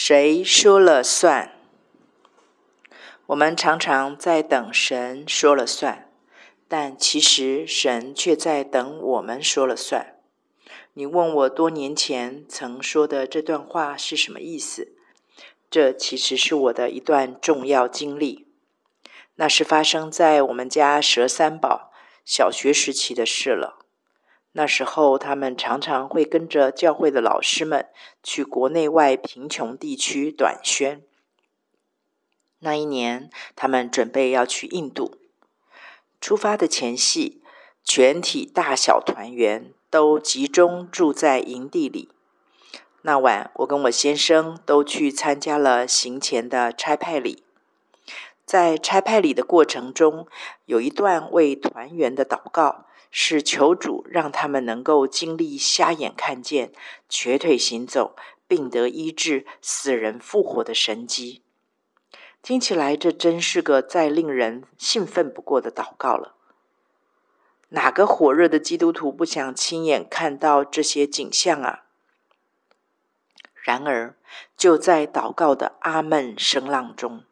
谁说了算？我们常常在等神说了算，但其实神却在等我们说了算。你问我多年前曾说的这段话是什么意思？这其实是我的一段重要经历。那是发生在我们家佘三宝小学时期的事了。那时候，他们常常会跟着教会的老师们去国内外贫穷地区短宣。那一年，他们准备要去印度。出发的前夕，全体大小团员都集中住在营地里。那晚，我跟我先生都去参加了行前的差派礼。在差派礼的过程中，有一段为团员的祷告。是求主让他们能够经历瞎眼看见、瘸腿行走、病得医治、死人复活的神迹。听起来，这真是个再令人兴奋不过的祷告了。哪个火热的基督徒不想亲眼看到这些景象啊？然而，就在祷告的阿门声浪中，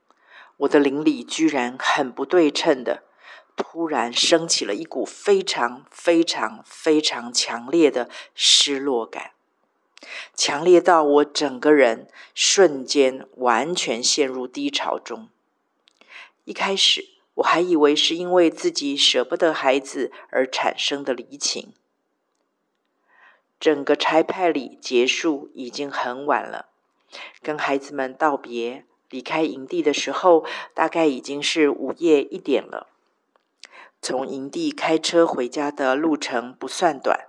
我的邻里居然很不对称的。突然升起了一股非常非常非常强烈的失落感，强烈到我整个人瞬间完全陷入低潮中。一开始我还以为是因为自己舍不得孩子而产生的离情。整个差派礼结束已经很晚了，跟孩子们道别，离开营地的时候，大概已经是午夜一点了。从营地开车回家的路程不算短，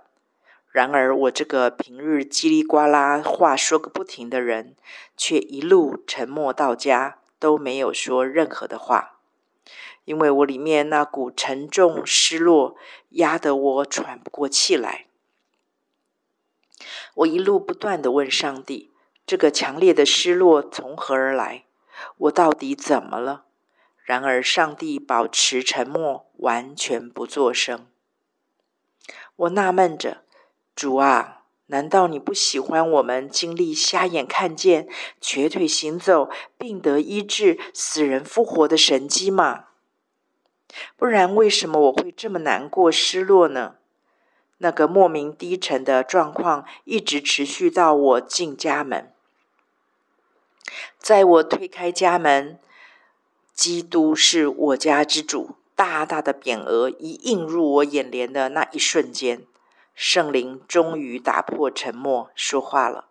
然而我这个平日叽里呱啦话说个不停的人，却一路沉默到家都没有说任何的话，因为我里面那股沉重失落压得我喘不过气来。我一路不断的问上帝：这个强烈的失落从何而来？我到底怎么了？然而，上帝保持沉默，完全不作声。我纳闷着：“主啊，难道你不喜欢我们经历瞎眼看见、瘸腿行走、病得医治、死人复活的神迹吗？不然，为什么我会这么难过、失落呢？那个莫名低沉的状况一直持续到我进家门。在我推开家门。”基督是我家之主，大大的匾额一映入我眼帘的那一瞬间，圣灵终于打破沉默，说话了。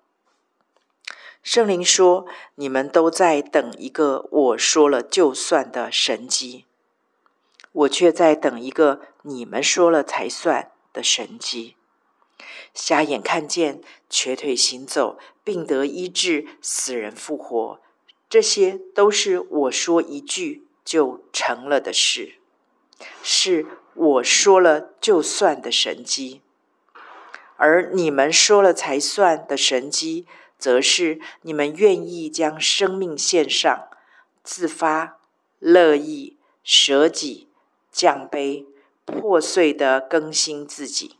圣灵说：“你们都在等一个我说了就算的神迹，我却在等一个你们说了才算的神迹。瞎眼看见，瘸腿行走，病得医治，死人复活。”这些都是我说一句就成了的事，是我说了就算的神机；而你们说了才算的神机，则是你们愿意将生命献上，自发、乐意、舍己、降卑、破碎的更新自己。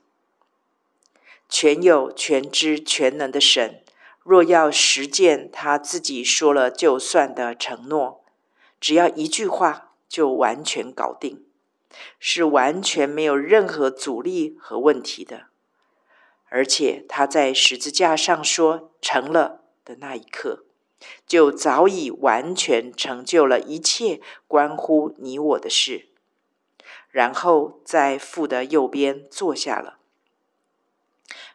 全有、全知、全能的神。若要实践他自己说了就算的承诺，只要一句话就完全搞定，是完全没有任何阻力和问题的。而且他在十字架上说成了的那一刻，就早已完全成就了一切关乎你我的事，然后在父的右边坐下了。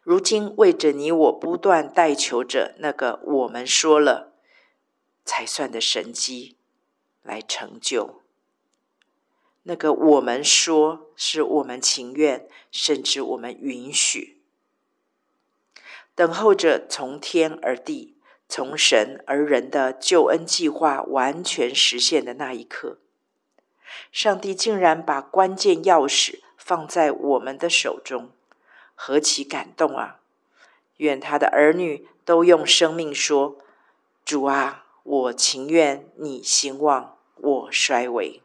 如今为着你我不断代求着那个我们说了才算的神迹来成就。那个我们说是我们情愿，甚至我们允许，等候着从天而地、从神而人的救恩计划完全实现的那一刻，上帝竟然把关键钥匙放在我们的手中。何其感动啊！愿他的儿女都用生命说：“主啊，我情愿你兴旺，我衰微。”